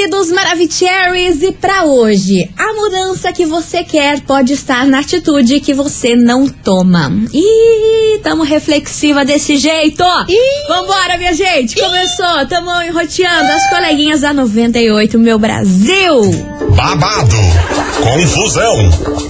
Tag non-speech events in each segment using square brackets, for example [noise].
queridos Maravicheries, e para hoje, a mudança que você quer pode estar na atitude que você não toma. Ih, tamo reflexiva desse jeito. Ih. Vambora, minha gente, começou, tamo enroteando as coleguinhas da 98, meu Brasil. Babado, confusão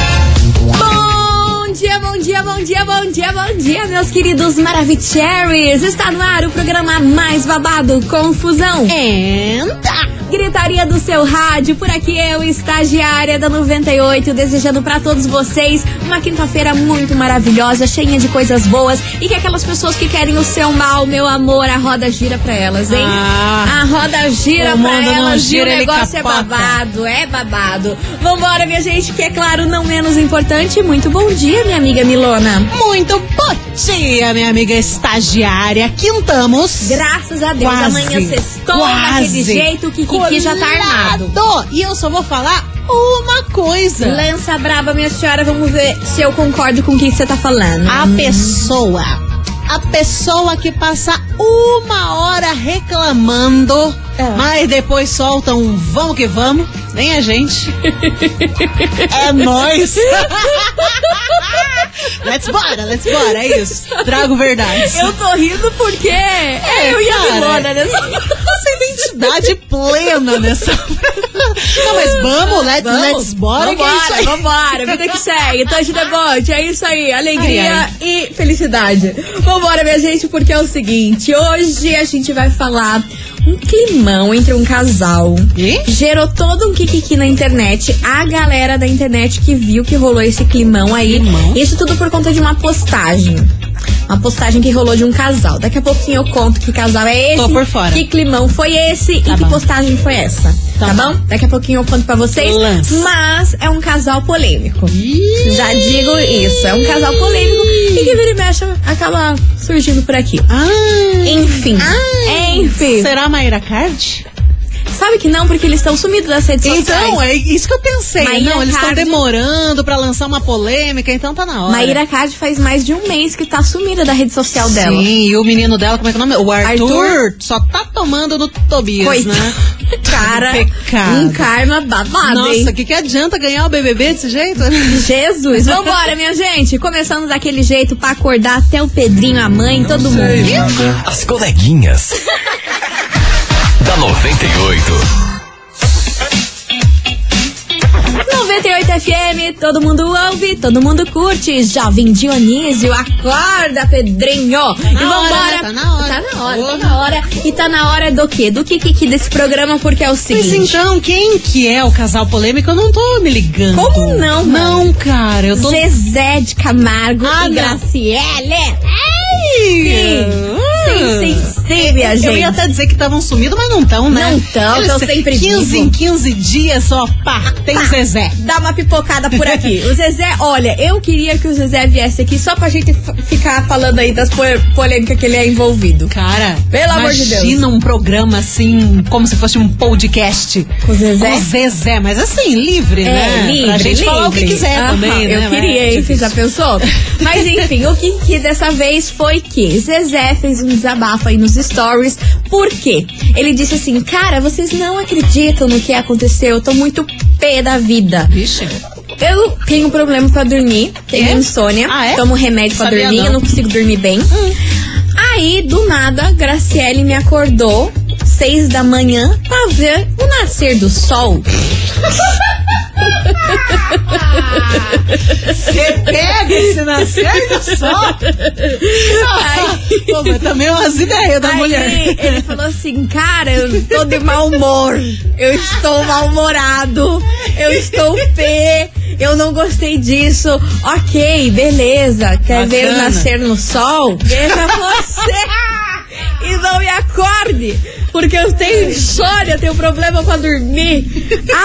Bom dia, bom dia, bom dia, bom dia, bom dia, meus queridos Maravicheries. Está no ar o programa mais babado, Confusão. Entra! Gritaria do seu rádio. Por aqui eu, estagiária da 98, desejando para todos vocês uma quinta-feira muito maravilhosa, cheia de coisas boas e que aquelas pessoas que querem o seu mal, meu amor, a roda gira pra elas, hein? Ah, a roda gira pra elas gira, e o negócio é babado, é babado. Vambora, minha gente, que é claro, não menos importante. Muito bom dia, minha amiga Milona. Muito bom dia, minha amiga estagiária. Quintamos. Graças a Deus, Quase. amanhã sextou daquele jeito que Kiki já tá armado. E eu só vou falar uma coisa. Lança braba, minha senhora, vamos ver se eu concordo com o que você tá falando. A pessoa, a pessoa que passa uma hora reclamando, é. mas depois solta um vamos que vamos, nem a gente. [laughs] é nós. [laughs] let's bora, let's bora, é isso. Trago verdade. Eu tô rindo porque é, eu e a Milona nessa identidade plena nessa. [laughs] Não, mas vamos, let's, vamos. let's bora. Vambora, é vambora. Vida que segue. Touch the boat. É isso aí. Alegria ai, ai. e felicidade. Vambora, minha gente, porque é o seguinte. Hoje a gente vai falar um climão entre um casal. E? Gerou todo um kikiki na internet. A galera da internet que viu que rolou esse climão aí. Climão? Isso tudo por conta de uma postagem. Uma postagem que rolou de um casal. Daqui a pouquinho eu conto que casal é esse. Tô por fora. Que climão foi esse tá e bom. que postagem foi essa. Tá, tá bom? Daqui a pouquinho eu conto pra vocês. Lance. Mas é um casal polêmico. Ih. Já digo isso. É um casal polêmico e que vira e mexe acaba surgindo por aqui. Ah. Enfim. Ah. Enfim. Será a Mayra Card? Sabe que não, porque eles estão sumidos das redes então, sociais. Então, é isso que eu pensei. Maíra não, eles estão demorando para lançar uma polêmica, então tá na hora. Maíra Card faz mais de um mês que tá sumida da rede social Sim, dela. Sim, e o menino dela, como é que é o nome? O Arthur, Arthur só tá tomando no Tobias, Coitado. né? [laughs] Cara, [laughs] um karma babado, Nossa, o que, que adianta ganhar o BBB desse jeito? [laughs] Jesus, vambora, minha gente. Começando daquele jeito pra acordar até o Pedrinho, a mãe, todo mundo. As coleguinhas da 98. 98 FM, todo mundo ouve, todo mundo curte. Jovem Dionísio, acorda, Pedrinho. Tá e vambora. Tá na hora. Tá na hora, tá na hora. E tá na hora do quê? Do que que desse programa, porque é o seguinte. Mas então, quem que é o casal polêmico? Eu não tô me ligando. Como não, mano? Não, cara, eu tô... Zezé de Camargo ah, e não. Graciele. Ei! Sim. Sim, sim, sim, minha gente. Eu ia até dizer que estavam sumidos, mas não estão, né? Não estão, estão sempre 15 vivo. em 15 dias só, pá, tem pá, Zezé. Dá uma pipocada por aqui. o Zezé, olha, eu queria que o Zezé viesse aqui só pra gente ficar falando aí das polêmicas que ele é envolvido. Cara, pelo amor de Deus. Imagina um programa assim, como se fosse um podcast. Com o Zezé? Com o Zezé, mas assim, livre, é, né? Livre, pra gente livre. falar o que quiser também, né? Eu queria, hein? Você já pensou? mas enfim, o que, que dessa vez foi que Zezé fez um desabafo aí nos stories. Por quê? Ele disse assim: Cara, vocês não acreditam no que aconteceu. Eu tô muito pé da vida. Vixe. Eu tenho problema pra dormir, tenho é? insônia, ah, é? tomo remédio pra Sabia dormir, não. eu não consigo dormir bem. Hum. Aí, do nada, Graciele me acordou, seis da manhã, pra ver o nascer do sol. [laughs] nascer do sol? Aí, Pô, mas também é umas ideias da aí, mulher. Ele falou assim, cara, eu tô de mau humor. Eu estou mal-humorado. Eu estou pé. Eu não gostei disso. Ok, beleza. Quer Bacana. ver nascer no sol? Veja você. [laughs] e não me acorde. Porque eu tenho insônia, tenho problema pra dormir.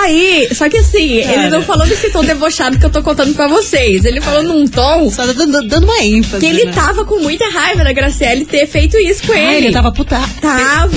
Aí, só que assim, ele não falou nesse tom debochado que eu tô contando pra vocês. Ele falou num tom Só tá dando, dando uma ênfase. que ele né? tava com muita raiva da Graciele ter feito isso com Ah, ele. ele tava puta. Tava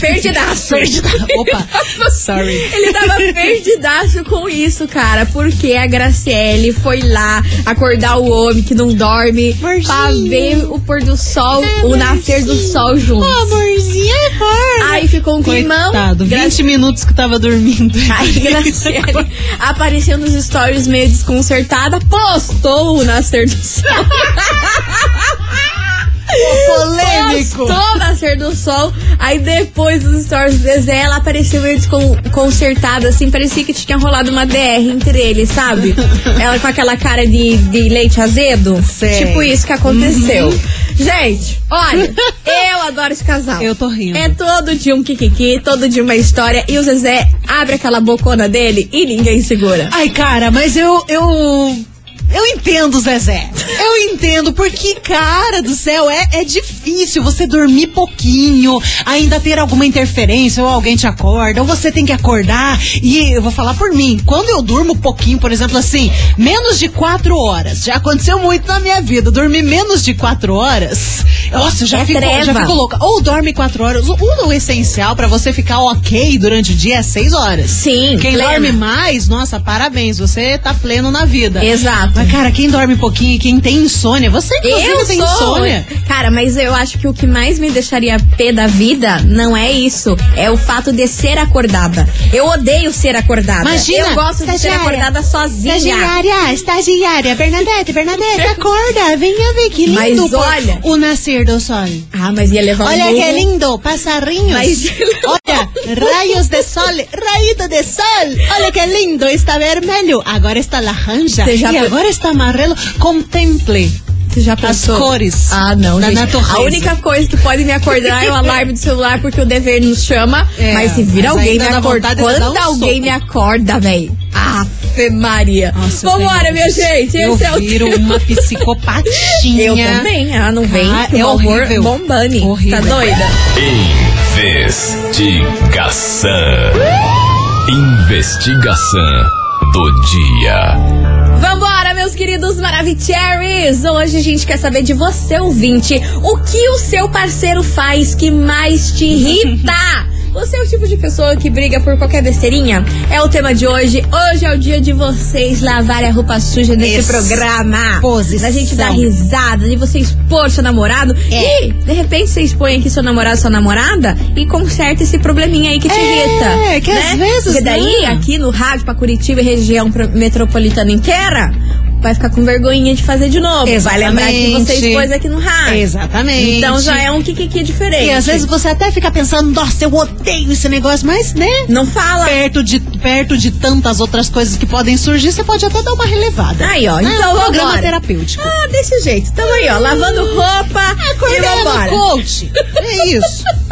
perdidaço. Perdidaço. Opa, [laughs] sorry. Ele tava perdidaço com isso, cara. Porque a Graciele foi lá acordar o homem que não dorme Amorzinho. pra ver o pôr do sol, Ah, o nascer do sol juntos. amorzinho, acorda. Aí ficou um climão. Coitado, 20 Graci- minutos que tava dormindo. [laughs] Aí Graciele apareceu nos stories meio desconcertada, postou o nascer do sol. [laughs] Polêmico. Postou o nascer do sol. Aí depois dos stories do Zezé, ela apareceu meio desconcertada, assim, parecia que tinha rolado uma DR entre eles, sabe? [laughs] ela com aquela cara de, de leite azedo. Sei. Tipo isso que aconteceu. Gente, olha, [laughs] eu adoro esse casal. Eu tô rindo. É todo dia um kikiki, todo dia uma história. E o Zezé abre aquela bocona dele e ninguém segura. Ai, cara, mas eu. eu... Eu entendo, Zezé. Eu entendo, porque, cara do céu, é, é difícil você dormir pouquinho, ainda ter alguma interferência, ou alguém te acorda, ou você tem que acordar. E eu vou falar por mim, quando eu durmo pouquinho, por exemplo, assim, menos de quatro horas, já aconteceu muito na minha vida, dormir menos de quatro horas, nossa, eu já, É fico, treva. já fico louca. Ou dorme quatro horas, o, o essencial pra você ficar ok durante o dia é seis horas. Sim, Quem plena. dorme mais, nossa, parabéns, você tá pleno na vida. Exato. Mas, cara, quem dorme pouquinho e quem tem insônia, você inclusive tem sou. insônia. Cara, mas eu acho que o que mais me deixaria pé da vida não é isso. É o fato de ser acordada. Eu odeio ser acordada. Imagina, eu gosto de ser acordada sozinha. Estagiária, estagiária, Bernadette, Bernadette, [laughs] acorda, venha ver que lindo. Mas olha- O nascer do sol. Ah, mas ia levar um Olha burro. que lindo, passarinhos. Mas- Olha, raios de sol, raído de sol. Olha que lindo, está vermelho. Agora está laranja e pe- agora está amarelo. Contemple. Você já As cores Ah, não, da gente. natureza. A única coisa que pode me acordar é o alarme do celular, porque o dever nos chama. É, mas se vir alguém me dá acorda. vontade de dar Quando um alguém soco. me acorda, velho. Ave Maria. Nossa, Vambora, minha gente. Eu Esse é o viro uma [laughs] psicopatinha. Eu também. Ela não vem Ah, é o humor horrível. Tá doida? Investigação. Investigação do dia. Vambora, meus queridos Maravicheries! Hoje a gente quer saber de você, ouvinte, o que o seu parceiro faz que mais te irrita? [laughs] Você é o tipo de pessoa que briga por qualquer besteirinha? É o tema de hoje. Hoje é o dia de vocês lavarem a roupa suja nesse Isso. programa. Posição. Da gente dar risada, de você expor seu namorado. É. E, de repente, você expõe aqui seu namorado, sua namorada e conserta esse probleminha aí que te É, irrita. que às né? vezes Porque daí, não. aqui no rádio pra Curitiba e região metropolitana inteira, vai ficar com vergonhinha de fazer de novo. Vai lembrar que você Exatamente. expôs aqui no rádio. Exatamente. Então já é um kikiki diferente. E às vezes você até fica pensando, nossa, eu odeio esse negócio, mas, né? Não fala. Perto de, perto de tantas outras coisas que podem surgir, você pode até dar uma relevada. Aí, ó. Né? Então um programa vambora. terapêutico. Ah, desse jeito. Tamo aí, ó. Lavando roupa e Acordando vambora. coach. É isso. [laughs]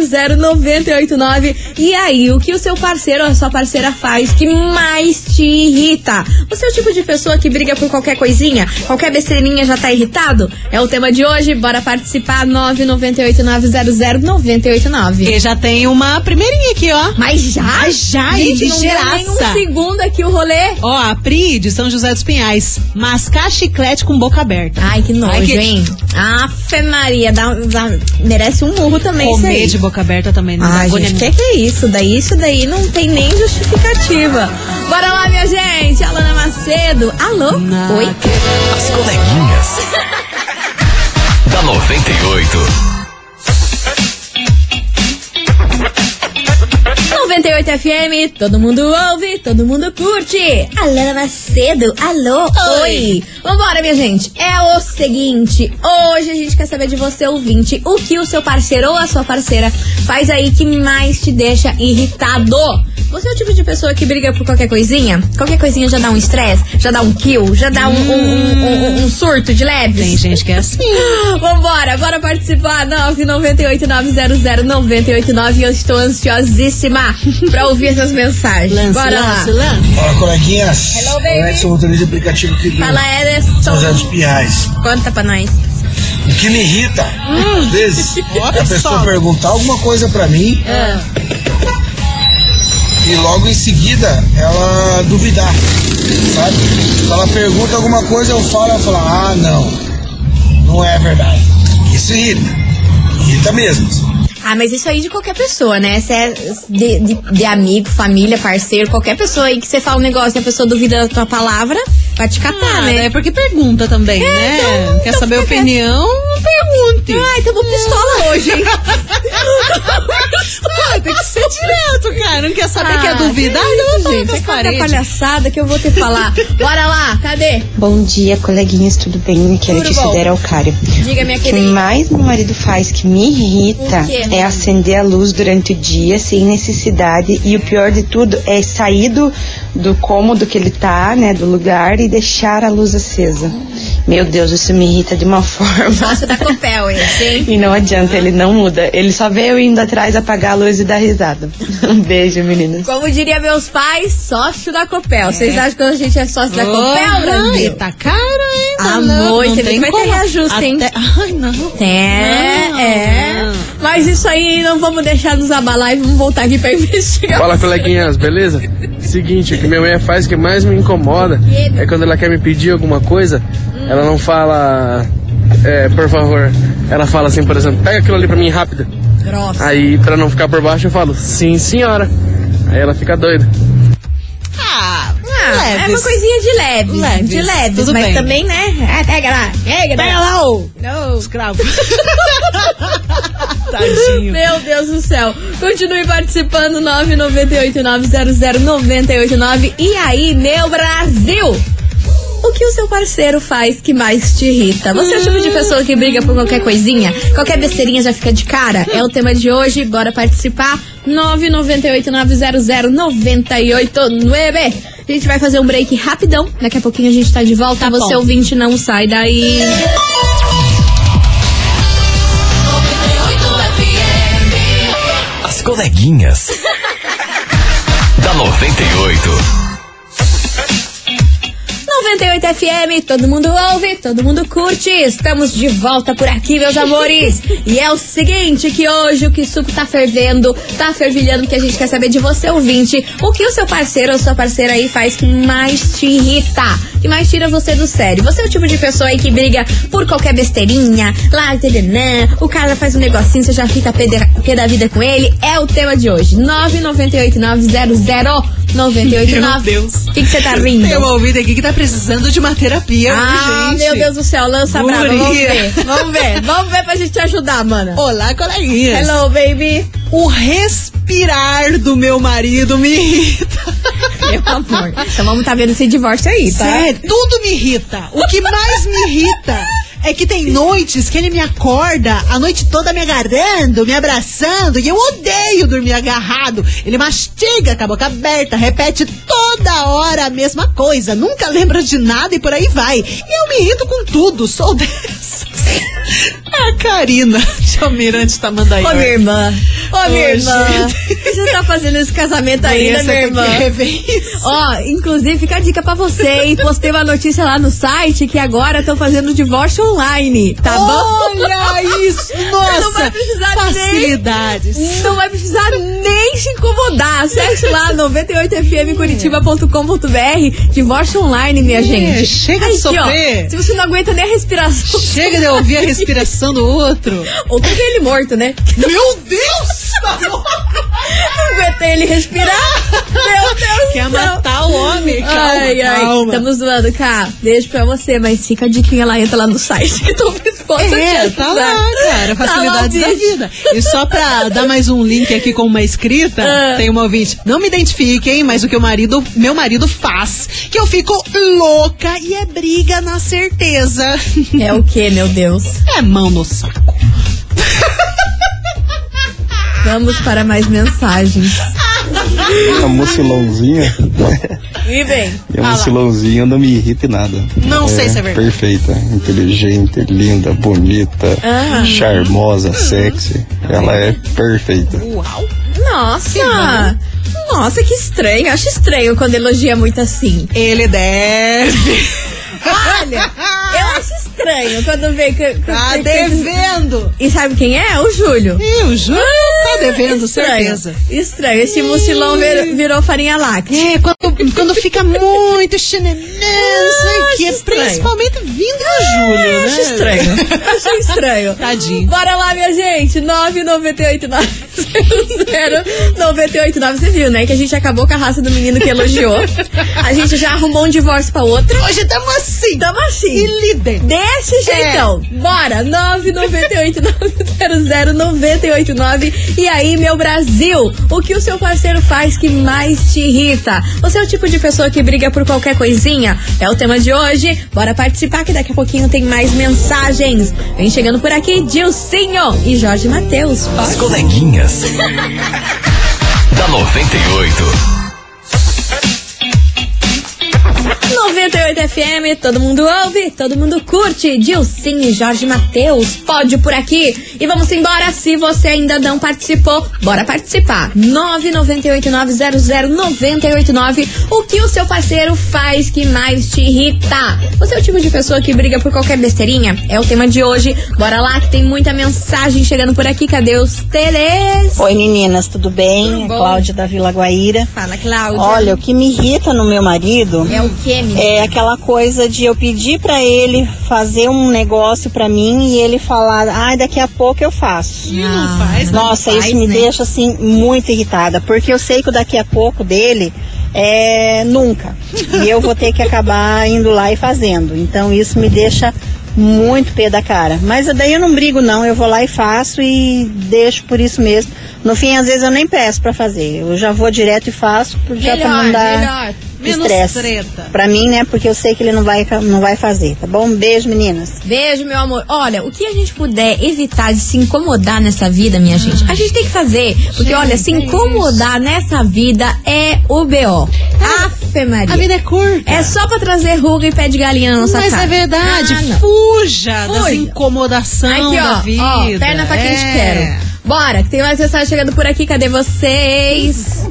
998900989. E aí, o que o seu parceiro ou a sua parceira faz que mais te irrita? Você é o tipo de pessoa que briga por qualquer coisinha? Qualquer besteirinha já tá irritado? É o tema de hoje. Bora participar. 998900989. E já tem uma primeirinha aqui, ó. Mas já? Mas já, Gente, não nem um segundo aqui o rolê. Ó, a Pri de São José dos Pinhais. Mascar chiclete com boca aberta. Ai, que nojo, Ai, que- hein? Afe Maria, dá, dá- merece um murro também isso Comer aí. de boca aberta também não dá Ai, gente, o que, que é isso? Daí isso daí não tem nem justificativa. Bora lá, minha gente. Alana Macedo. Alô? Não. Oi? As coleguinhas. [laughs] da 98. 98 FM, todo mundo ouve, todo mundo curte. Alana Macedo, alô, oi. Vambora, minha gente. É o seguinte, hoje a gente quer saber de você, ouvinte, o que o seu parceiro ou a sua parceira faz aí que mais te deixa irritado. Você é o tipo de pessoa que briga por qualquer coisinha? Qualquer coisinha já dá um estresse, já dá um kill, já dá um, um- um- um- um surto de leves? Tem gente que é assim. [gasps] Vambora, bora participar. 998-900-989. Eu estou ansiosíssima pra ouvir essas mensagens. Lance, bora lance, lá. lance. Fala, coleguinhas. Hello, baby. Edson, motorista de aplicativo que Fala, São José dos Ederson. Pinhais. Conta pra nós. O que me irrita, às vezes, é a pessoa só. perguntar alguma coisa pra mim Ah, e logo em seguida ela duvidar, sabe? Se ela pergunta alguma coisa, eu falo, ela fala, ah, não, não é verdade. Isso irrita, irrita mesmo. Ah, mas isso aí de qualquer pessoa, né? Se é de, de, de amigo, família, parceiro, qualquer pessoa aí que você fala um negócio e a pessoa duvida da tua palavra, vai te catar, Ah, né? É porque pergunta também, né? então- Quer então saber a opinião? Pergunte. Ai, tamo pistola hoje, hein? [laughs] Ah, tem que ser direto, cara. Não quer saber que é Ah, duvidar? que Não, gente. É cada palhaçada que eu vou te falar. [laughs] Bora lá, cadê? Bom dia, coleguinhas, tudo bem? Aqui é Tudo Letícia bom. Dera Alcário. Diga, minha O que querida. mais meu marido faz que me irrita é acender a luz durante o dia sem necessidade e o pior de tudo é sair do, do cômodo que ele tá, né, do lugar e deixar a luz acesa. Meu Deus, isso me irrita de uma [laughs] forma. Sócio da Copel esse, hein? E não adianta, ele não muda. Ele só vê eu indo atrás apagar a luz e dar risada. [laughs] Um beijo, meninas. Como diria meus pais, sócio da Copel. Vocês acham que a gente é sócio da Copel, Brasil? tá caro ainda. Amor, não, você vê tem que vai ter reajuste, hein? Até- [laughs] Ai, não. É, Não, é. não. Mas isso aí não vamos deixar nos abalar e vamos voltar aqui pra [laughs] investigar. Fala coleguinhas, beleza? Seguinte, o que minha mulher faz que mais me incomoda é quando ela quer me pedir alguma coisa, ela não fala, é, por favor. Ela fala assim, por exemplo, pega aquilo ali pra mim rápido. Grossa. Aí, pra não ficar por baixo, eu falo, sim senhora. Aí ela fica doida. Ah, Ah, é uma leves. coisinha de leves. Leves, De leves, tudo mas bem. também, né? Ah, pega lá, pega, Pega lá, ô Não. escravo. [laughs] Tadinho. Meu Deus do céu. Continue participando, 998-900-989. E aí, meu Brasil? O que o seu parceiro faz que mais te irrita? Você é o tipo de pessoa que briga por qualquer coisinha? Qualquer besteirinha já fica de cara? É o tema de hoje, bora participar. 998-900-989. A gente vai fazer um break rapidão. Daqui a pouquinho a gente tá de volta. Tá Você bom. ouvinte, não sai daí. As coleguinhas. [laughs] da 98. 98 FM, todo mundo ouve, todo mundo curte. Estamos de volta por aqui, meus amores. E é o seguinte, que hoje o que suco tá fervendo, tá fervilhando, que a gente quer saber de você, ouvinte, o que o seu parceiro ou sua parceira aí faz que mais te irrita, que mais tira você do sério. Você é o tipo de pessoa aí que briga por qualquer besteirinha, lá, tadadã, o cara faz um negocinho, você já fica pé da- pé da vida com ele. É o tema de hoje. 998 900 989. Meu Deus. O que você tá rindo? Tem uma ouvida aqui que tá precisando de uma terapia Ah, urgente. meu Deus do céu, lança brava. Vamos Guria. ver, vamos ver, vamos ver pra gente te ajudar, mana. Olá, coleguinhas. Hello, baby. O respirar do meu marido me irrita. Meu amor. Então vamos tá vendo esse divórcio aí, tá? Sério, tudo me irrita. O que mais me irrita é que tem noites que ele me acorda a noite toda me agarrando, me abraçando, e eu odeio dormir agarrado. Ele mastiga com a boca aberta, repete toda hora a mesma coisa, nunca lembra de nada e por aí vai. E eu me irrito com tudo, sou [laughs] dessas. [laughs] A Karina de Almirante tá mandando aí. Ô, minha irmã. Ô, minha irmã. Por que você tá fazendo esse casamento ainda, minha irmã? Ó, inclusive fica a dica pra você, hein? Postei uma notícia lá no site que agora estão fazendo divórcio online, tá bom? Olha isso! [laughs] Nossa! Não vai precisar facilidades. Não vai precisar nem se incomodar. Acesse lá 98fmcuritiba.com.br. Divórcio online, minha gente. chega de Aqui, ó, sofrer. se você não aguenta nem a respiração. Chega de ouvir a respiração [laughs] do outro. Ou tem ele morto, né? Meu Deus! Não aguenta ele respirar. Meu Deus Quer matar o homem? Calma, ai, ai. calma. Tamo zoando, cá. Beijo pra você, mas fica a diquinha lá, entra lá no site que tô É, te tá lá, cara. Tá lá, Facilidades da vida. E só pra dar mais um link aqui com uma escrita, Ah. tem uma ouvinte. Não me identifiquem, mas o que o marido, meu marido faz, que eu fico louca e é briga na certeza. É o que, meu Deus? É mão no saco. Vamos para mais mensagens. [laughs] A mochilãozinha. E bem. E a mochilãozinha não me irrita em nada. Não sei se é verdade. Perfeita, inteligente, linda, bonita, Ah. charmosa, sexy. Ela é perfeita. Uau. Nossa! Nossa, que estranho. Acho estranho quando elogia muito assim. Ele deve. Olha, [laughs] acho estranho quando vê que. que- Tá que- devendo. E sabe quem é? O Júlio. Ih, o Júlio tá devendo, Estranho. certeza. Estranho. Esse mucilão vir- virou farinha láctea. É, quando, quando fica muito chinelês, Ah, que é acho principalmente vindo do Júlio, né? Acho estranho. Achei estranho. Tadinho. Bora lá, minha gente. 998900989. [laughs] Você viu, né? Que a gente acabou com a raça do menino que elogiou. A gente já arrumou um divórcio pra outra. Hoje estamos assim. Tamo assim. E Desse jeitão. Bora. 998900989. E aí, meu Brasil, o que o seu parceiro faz que mais te irrita? Você é o tipo de pessoa que briga por qualquer coisinha? É o tema de hoje. Bora participar que daqui a pouquinho tem mais mensagens. Vem chegando por aqui, Dilcinho e Jorge Matheus. As coleguinhas. [laughs] da 98. 98 FM, todo mundo ouve, todo mundo curte. Dilcinho e Jorge Matheus, pode por aqui. E vamos embora. Se você ainda não participou, bora participar. 998900989. O que o seu parceiro faz que mais te irrita? Você é o tipo de pessoa que briga por qualquer besteirinha? É o tema de hoje. Bora lá que tem muita mensagem chegando por aqui. Cadê os Teres? Oi meninas, tudo bem? Tudo É? Cláudia da Vila Guaíra. Fala, Cláudia. Olha, o que me irrita no meu marido É o que, é aquela coisa de eu pedir pra ele fazer um negócio pra mim e ele falar, ai, daqui a pouco eu faço. Não faz, não Nossa, faz, isso me né? deixa assim muito irritada, porque eu sei que o daqui a pouco dele é nunca. E eu vou ter que acabar indo lá e fazendo. Então isso me deixa muito pé da cara. Mas daí eu não brigo não, eu vou lá e faço e deixo por isso mesmo. No fim, às vezes eu nem peço pra fazer. Eu já vou direto e faço, já pra não Melhor, dar melhor. Menos estresse. treta. Pra mim, né? Porque eu sei que ele não vai, não vai fazer, tá bom? Beijo, meninas. Beijo, meu amor. Olha, o que a gente puder evitar de se incomodar nessa vida, minha gente, a gente tem que fazer. Porque, olha, se incomodar nessa vida é o B.O. Afe Maria. A vida é curta. É só pra trazer ruga e pé de galinha na nossa Mas cara. é verdade. Ah. Fuja das Fuja. incomodações Aqui, da ó, vida. ó, perna pra quem te É. quero. Bora, que tem mais mensagem chegando por aqui. Cadê vocês?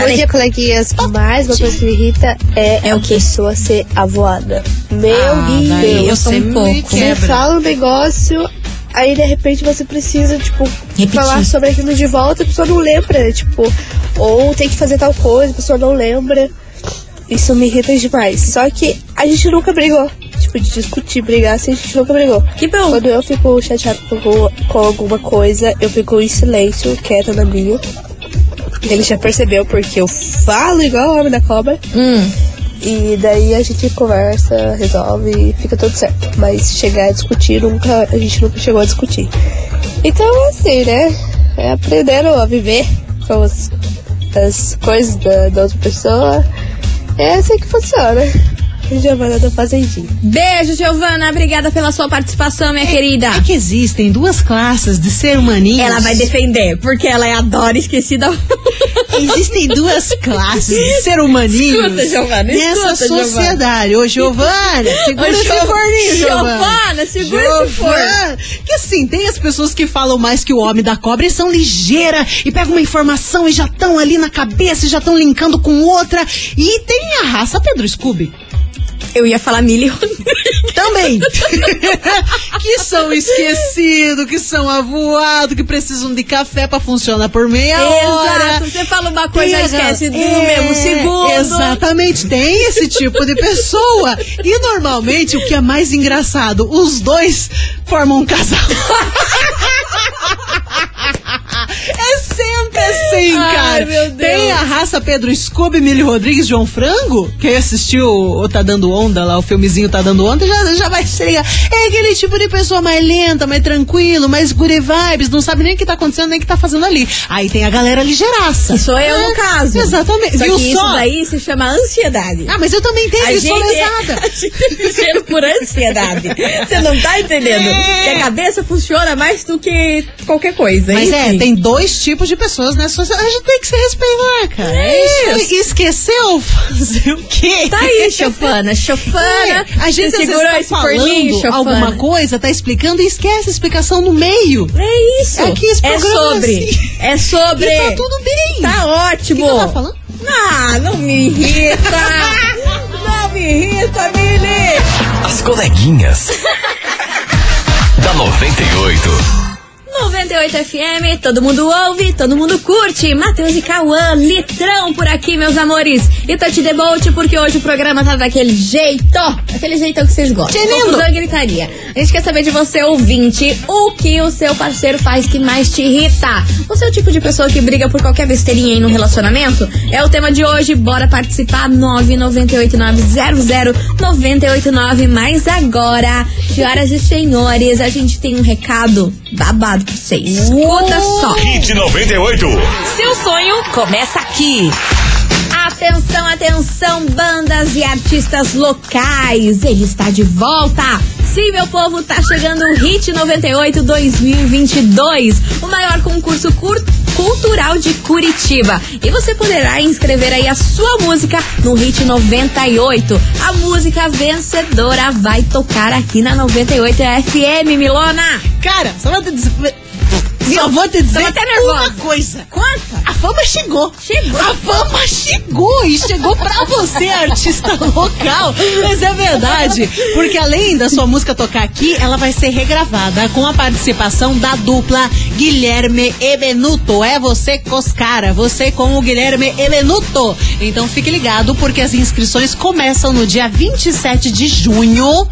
Bom dia, coleguinhas. Mais uma coisa que me irrita é, É a o quê? pessoa ser avoada. Meu Ah, daí Deus. eu sou um Você me pouco. Você quebra. fala um negócio, aí de repente você precisa, tipo, Repetir. falar sobre aquilo de volta e a pessoa não lembra. Tipo, ou tem que fazer tal coisa, a pessoa não lembra. Isso me irrita demais. Só que a gente nunca brigou. Tipo, de discutir, brigar, assim, a gente nunca brigou. Que bom. Quando eu fico com, alguma- com alguma coisa, eu fico em silêncio, quieta na minha. Ele já percebeu porque eu falo igual o homem da cobra. Hum. E daí a gente conversa, resolve e fica tudo certo. Mas chegar a discutir, nunca, a gente nunca chegou a discutir. Então, assim, né? É aprendendo a viver com as, as coisas da, da outra pessoa. É assim que funciona. Giovana da Fazendinha. Beijo, Giovana. Obrigada pela sua participação, minha querida. É que existem duas classes de ser humaninhos. Ela vai defender, porque ela é a Dora esquecida. [laughs] Existem duas classes de ser humaninhos Escuta, Giovana, nessa escuta, Giovana. sociedade. Ô, Giovana, segura Ô, esse Gio- forninho, Giovana. Giovana, segura esse Giovana. Que assim, tem as pessoas que falam mais que o homem da cobra e são ligeiras e pegam uma informação e já estão ali na cabeça e já estão linkando com outra. E tem a raça Pedro Scooby. Eu ia falar milho. Também. [laughs] que são esquecidos, que são avoados, que precisam de café pra funcionar por meia hora. Exato. Você fala uma coisa, Tem- esquece no é, mesmo segundo. Exatamente, tem esse tipo de pessoa. E normalmente o que é mais engraçado, os dois formam um casal. [laughs] É sempre assim, Ai, cara. meu Deus. Tem a raça Pedro Scooby, Milho Rodrigues, João Frango. Quem assistiu o Tá Dando Onda lá, o filmezinho Tá Dando Onda, já, já vai se ligar. É aquele tipo de pessoa mais lenta, mais tranquilo, mais good vibes, não sabe nem o que tá acontecendo, nem o que tá fazendo ali. Aí tem a galera ligeiraça. Que sou eu, É, no caso. Exatamente. Só Viu que só? isso daí se chama ansiedade. Ah, mas eu também tenho, A eu sou gente, lesada. [laughs] a gente é ligeiro por ansiedade. Você não tá entendendo? É. Que a cabeça funciona mais do que qualquer coisa. Mas é, Enfim. tem dois tipos de pessoas nessa sociedade. A gente tem que se respeitar, cara. É isso. Esqueceu fazer o quê? Tá aí, [laughs] chofana, chofana. É, a gente Você às vezes segurou tá esse falando chofana. alguma coisa, tá explicando e esquece a explicação no meio. É isso. Aqui esse é programa sobre. assim. É sobre. E tá tudo bem. Tá O ótimo. que, que eu tava falando? Ah, não me irrita. [laughs] não me irrita, Mili. As coleguinhas. [laughs] da 98. 98 FM, todo mundo ouve, todo mundo curte. Matheus e Cauã, litrão por aqui, meus amores. E tô te debolte porque hoje o programa tá daquele jeito, daquele jeitão que vocês gostam. Confusão e gritaria. A gente quer saber de você, ouvinte, o que o seu parceiro faz que mais te irrita. Você é o tipo de pessoa que briga por qualquer besteirinha aí no relacionamento? É o tema de hoje, bora participar. 998900989. Mas agora, senhoras e senhores, a gente tem um recado babado pra vocês. Escuta só. Hit 98. Seu sonho começa aqui. Atenção, atenção, bandas e artistas locais. Ele está de volta. Sim, meu povo, tá chegando o Hit 98 2022, o maior concurso cur- cultural de Curitiba. E você poderá inscrever aí a sua música no Hit 98. A música vencedora vai tocar aqui na 98 FM, Milona. Cara, só vou dizer. Só vou te dizer Tô até nervosa. uma coisa. Conta. A fama chegou. Chegou. A fama chegou e chegou pra você, [laughs] artista local. Mas é verdade, porque além da sua música tocar aqui, ela vai ser regravada com a participação da dupla Guilherme e Benuto. É você com os cara, você com o Guilherme e Benuto. Então fique ligado porque as inscrições começam no dia 27 de junho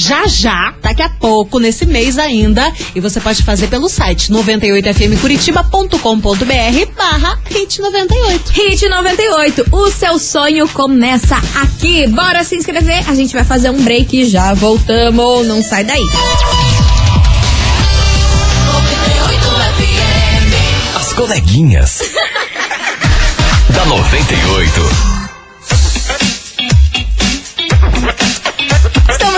já já, daqui a pouco, nesse mês ainda. E você pode fazer pelo site 98fmcuritiba.com.br barra hit 98. Hit 98, o seu sonho começa aqui. Bora se inscrever, a gente vai fazer um break e já voltamos. Não sai daí. As coleguinhas. [laughs] da 98.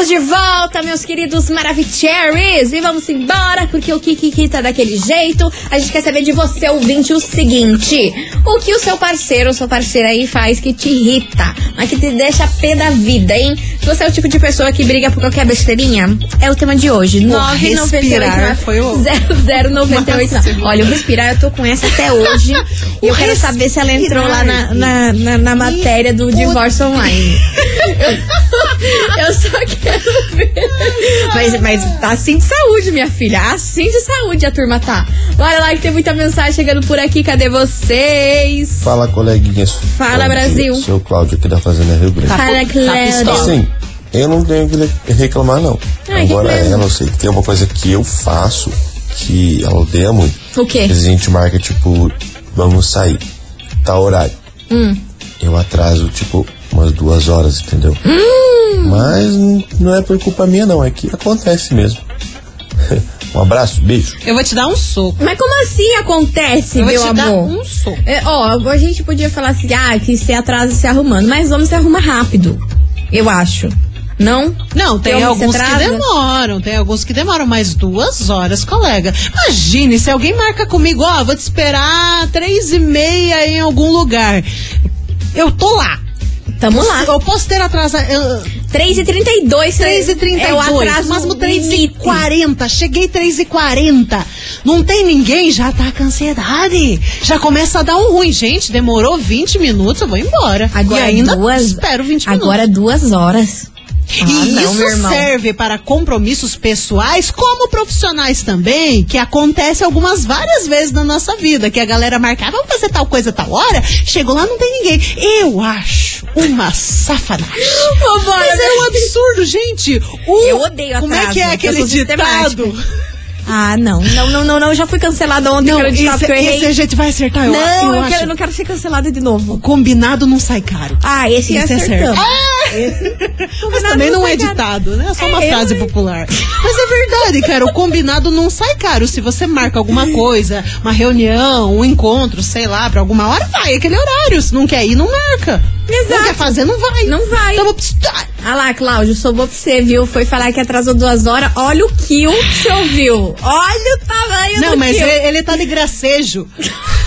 Estamos de volta, meus queridos Maravicheries. E vamos embora, porque o Kiki tá daquele jeito. A gente quer saber de você, ouvinte, o seguinte: o que o seu parceiro ou sua parceira aí faz que te irrita, mas que te deixa pé da vida, hein? Se você é o tipo de pessoa que briga por qualquer besteirinha, é o tema de hoje. Pô, 998 respirar foi o- 0098. Máximo. Olha, o respirar eu tô com essa até hoje. [laughs] e eu quero saber se ela entrou lá na, na, na, na matéria do divórcio online. [laughs] Eu só quero. [laughs] Mas, mas tá assim de saúde, minha filha. Assim de saúde a turma tá. Bora lá que tem muita mensagem chegando por aqui. Cadê vocês? Fala, coleguinhas. Fala, Bom dia, Brasil. Sou o Cláudio aqui da Fazenda Rio Grande. Fala, Cléo. Sim, eu não tenho que reclamar, não. Ai, Agora, ela, eu sei que tem uma coisa que eu faço que ela odeia muito. O quê? A gente marca, tipo, vamos sair. Tá horário. Hum. Eu atraso, tipo, umas duas horas, entendeu? Hum. Mas não é por culpa minha, não. É que acontece mesmo. [laughs] um abraço, beijo. Eu vou te dar um soco. Mas como assim acontece, Eu vou meu te dar amor? um soco. É, ó, a gente podia falar assim, ah, que se atrasa se arrumando, mas vamos se arruma rápido. Eu acho. Não? Não, tem Tem alguns que demoram, tem alguns que demoram mais duas horas, colega. Imagine se alguém marca comigo, ó, vou te esperar três e meia em algum lugar. Eu tô lá. Tamo lá. Eu posso ter atrasado. eu- 3h32. 3h32, É o atraso máximo limite. 3h40. Cheguei 3h40. Não tem ninguém, já tá com ansiedade. Já começa a dar um ruim. Gente, demorou 20 minutos, eu vou embora. Agora e ainda duas, espero 20 minutos. Agora duas horas. E Ah, não, isso serve para compromissos pessoais como profissionais também, que acontece algumas várias vezes na nossa vida, que a galera marca, "Ah, vamos fazer tal coisa tal hora, chegou lá não tem ninguém. Eu acho uma safanagem. Mas é um absurdo, gente. O- Eu odeio Como é atraso, que é aquele ditado? Ah, não. Não, não, não, não. Eu já fui cancelada ontem Não, ditado esse, que eu errei. esse a gente vai acertar, eu, não, eu, eu, quero, eu não quero ser cancelada de novo. O combinado não sai caro. Ah, esse Esse é acertamos. Mas também não é ditado, né? É só uma É, eu, frase hein? popular. Mas é verdade, cara. O combinado não sai caro. Se você marca alguma coisa, uma reunião, um encontro, sei lá, pra alguma hora, vai aquele horário. Se não quer ir, não marca. Exato. Não quer fazer, não vai. Não vai. Então, tá. Ah lá, Cláudio, sobrou pra você, viu? Foi falar que atrasou duas horas. Olha o kill que você ouviu. Olha o tamanho não, do mas kill. ele, ele tá de gracejo.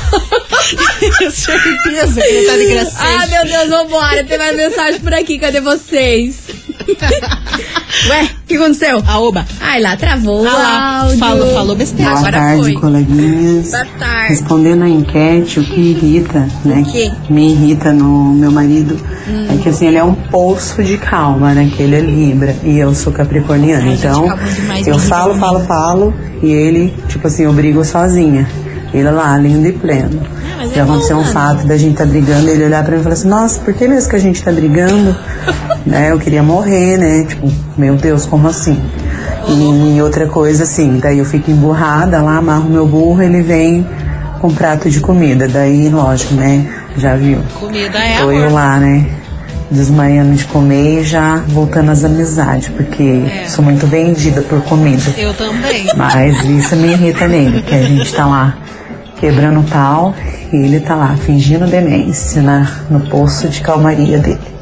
[laughs] Certeza que ele tá de. Ah, meu Deus, vambora. Tem mais mensagem por aqui. Cadê vocês? [laughs] Ué, o que aconteceu? A oba. Ai, lá, travou Ah lá, falou- falou besteira. Boa Agora tarde, foi. coleguinhas. Boa tarde. Respondendo a enquete, o que irrita, né? O quê? Me irrita no meu marido marido é que assim, ele é um poço de calma, né? Que ele é Libra e eu sou capricorniana. Então, eu falo, falo, falo e ele, tipo assim, eu brigo sozinha. Ele lá, lindo e pleno. Já aconteceu um fato da gente tá brigando, ele olhar pra mim e falar assim, nossa, por que mesmo que a gente tá brigando? [laughs] né? Eu queria morrer, né? Tipo, meu Deus, como assim? E outra coisa assim, daí eu fico emburrada lá, amarro meu burro, ele vem com prato de comida. Daí, lógico, né? Já viu? Comida é Tô eu lá, né? Desmaiando de comer e já voltando às amizades, porque sou muito vendida por comida. Eu também. Mas isso me irrita nele, que a gente tá lá quebrando pau e ele tá lá fingindo demência na, no poço de calmaria dele.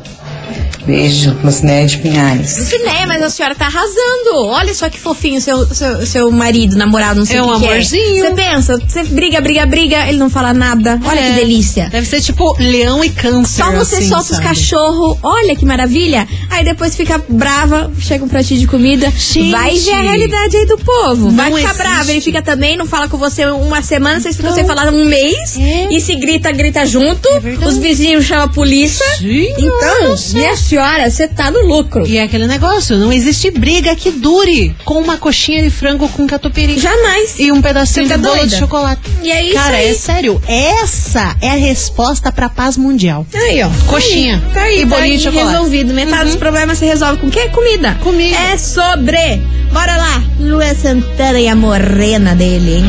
Beijo, Lucinéia de Pinhais. Lucinéia, mas a senhora tá arrasando. Olha só que fofinho seu, seu, seu marido, namorado, não sei é o é um que é. amorzinho. Você é. pensa, você briga, briga, briga, ele não fala nada. Olha é. que delícia. Deve ser tipo leão e câncer. Só você assim, solta sabe? os cachorros. Olha que maravilha. Aí depois fica brava, chega um pratinho de comida. Gente. Vai ver a realidade aí do povo. Vai ficar existe. brava. Ele fica também, não fala com você uma semana, vocês se você falar um mês. É. E se grita, grita junto. É os vizinhos chamam a polícia. Sim, então, minha filha 7 você tá no lucro. E é aquele negócio, não existe briga que dure com uma coxinha de frango com catupiry. Jamais. E um pedacinho tá de bolo de chocolate. E é isso Cara, é aí. é sério, essa é a resposta pra paz mundial. Aí, ó. Coxinha. Tá aí, tá e tá bolinho aí, de chocolate. resolvido. Metade uhum. dos problemas se resolve com o quê? Comida. Comida. É sobre. Bora lá. Lua Santana e a morena dele, hein?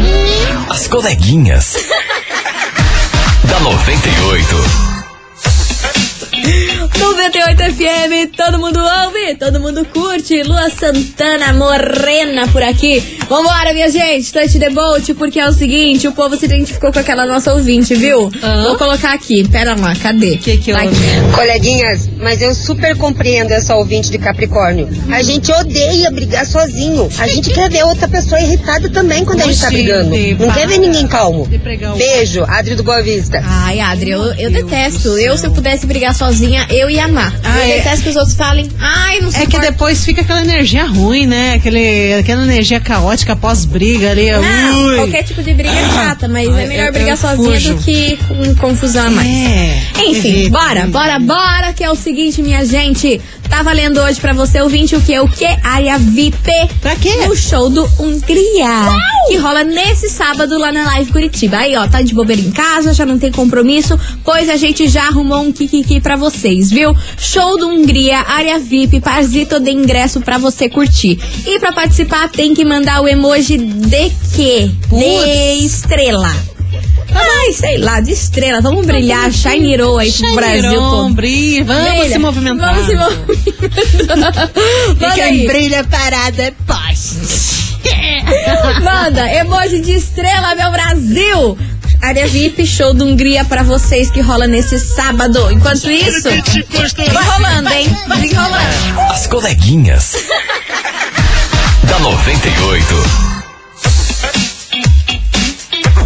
As coleguinhas. [laughs] da 98. 98 FM, todo mundo ouve, todo mundo curte. Lua Santana, morena por aqui. Vambora, minha gente, touch the boat, porque é o seguinte: o povo se identificou com aquela nossa ouvinte, viu? Vou colocar aqui, pera lá, cadê? Que que Tá houve? aqui. Coleguinhas, mas eu super compreendo essa ouvinte de Capricórnio. A gente odeia brigar sozinho. A gente quer ver outra pessoa irritada também quando a gente tá brigando. Não para. quer ver ninguém calmo. Beijo, Adri do Boa Vista. Ai, Adri, eu, eu detesto. Eu, se eu pudesse brigar sozinha, eu ia amar. Ah, eu é? detesto que os outros falem, ai, não sei É que depois fica aquela energia ruim, né? Aquele, aquela energia caótica após-briga ali. Não, Ui. qualquer tipo de briga é chata, mas Ai, é melhor eu- brigar eu sozinha fujo. do que com confusão a mais. É. Enfim, Evita, bora, bora, bora, que é o seguinte, minha gente. Tá valendo hoje pra você, ouvinte, o que? O que? Área VIP. Pra quê? No show do Hungria. Que rola nesse sábado lá na Live Curitiba. Aí, ó, tá de bobeira em casa, já não tem compromisso, pois a gente já arrumou um kikiki pra vocês, viu? Show do Hungria, área VIP, parzito de ingresso pra você curtir. E pra participar tem que mandar o emoji de quê? De estrela. Ai, sei lá, de estrela. Vamos brilhar, shine roll aí pro Brasil. on, pô. brilha, vamos se movimentar. Vamos se movimentar. [laughs] Manda aí. brilha parada é paz. [laughs] Manda, emoji de estrela, meu Brasil! Área VIP, show do Hungria pra vocês que rola nesse sábado. Enquanto isso, vai rolando, hein? Desenrolando. As coleguinhas. [laughs] da 98.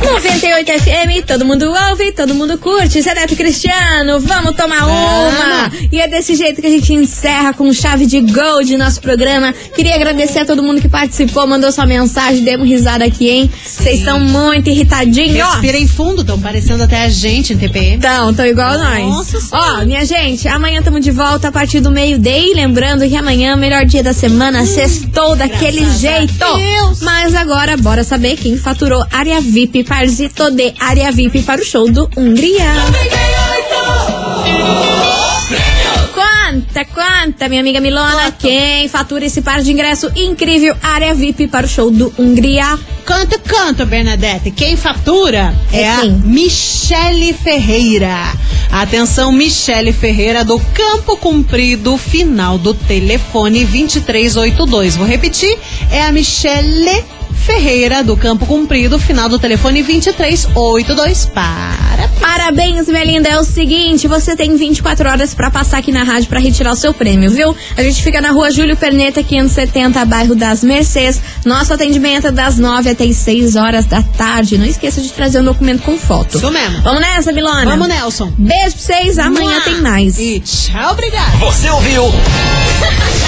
98 FM, todo mundo ouve, todo mundo curte. Zé Neto Cristiano, vamos tomar uma! E é desse jeito que a gente encerra com chave de gold nosso programa. Queria agradecer a todo mundo que participou, mandou sua mensagem, demos risada aqui, hein? Vocês estão muito irritadinhos. Respirem fundo, estão parecendo até a gente em TPM. Então, tão igual nós. Nossa Ó, minha gente, amanhã estamos de volta a partir do meio-dia. Lembrando que amanhã melhor dia da semana, sextou daquele jeito. Deus. Mas agora, bora saber quem faturou área VIP, parzito de área VIP para o show do Hungria. Quanta, quanta, minha amiga Milona, quem fatura esse par de ingresso incrível, área VIP para o show do Hungria? Canta, canta, Bernadette. Quem fatura é, É a quem? Michele Ferreira. Atenção, Michele Ferreira do Campo Comprido, final do telefone 2382. Vou repetir, é a Michele Ferreira do Campo Comprido, final do telefone 2382. Para. Parabéns, minha linda. É o seguinte, você tem 24 horas pra passar aqui na rádio pra retirar o seu prêmio, viu? A gente fica na rua Júlio Perneta, 570, bairro das Mercês. Nosso atendimento é das 9 até as 6 horas da tarde. Não esqueça de trazer um documento com foto. Isso mesmo. Vamos nessa, Milona? Vamos, Nelson. Beijo pra vocês. Amanhã Mua. tem mais. E tchau, obrigado. Você ouviu? [laughs]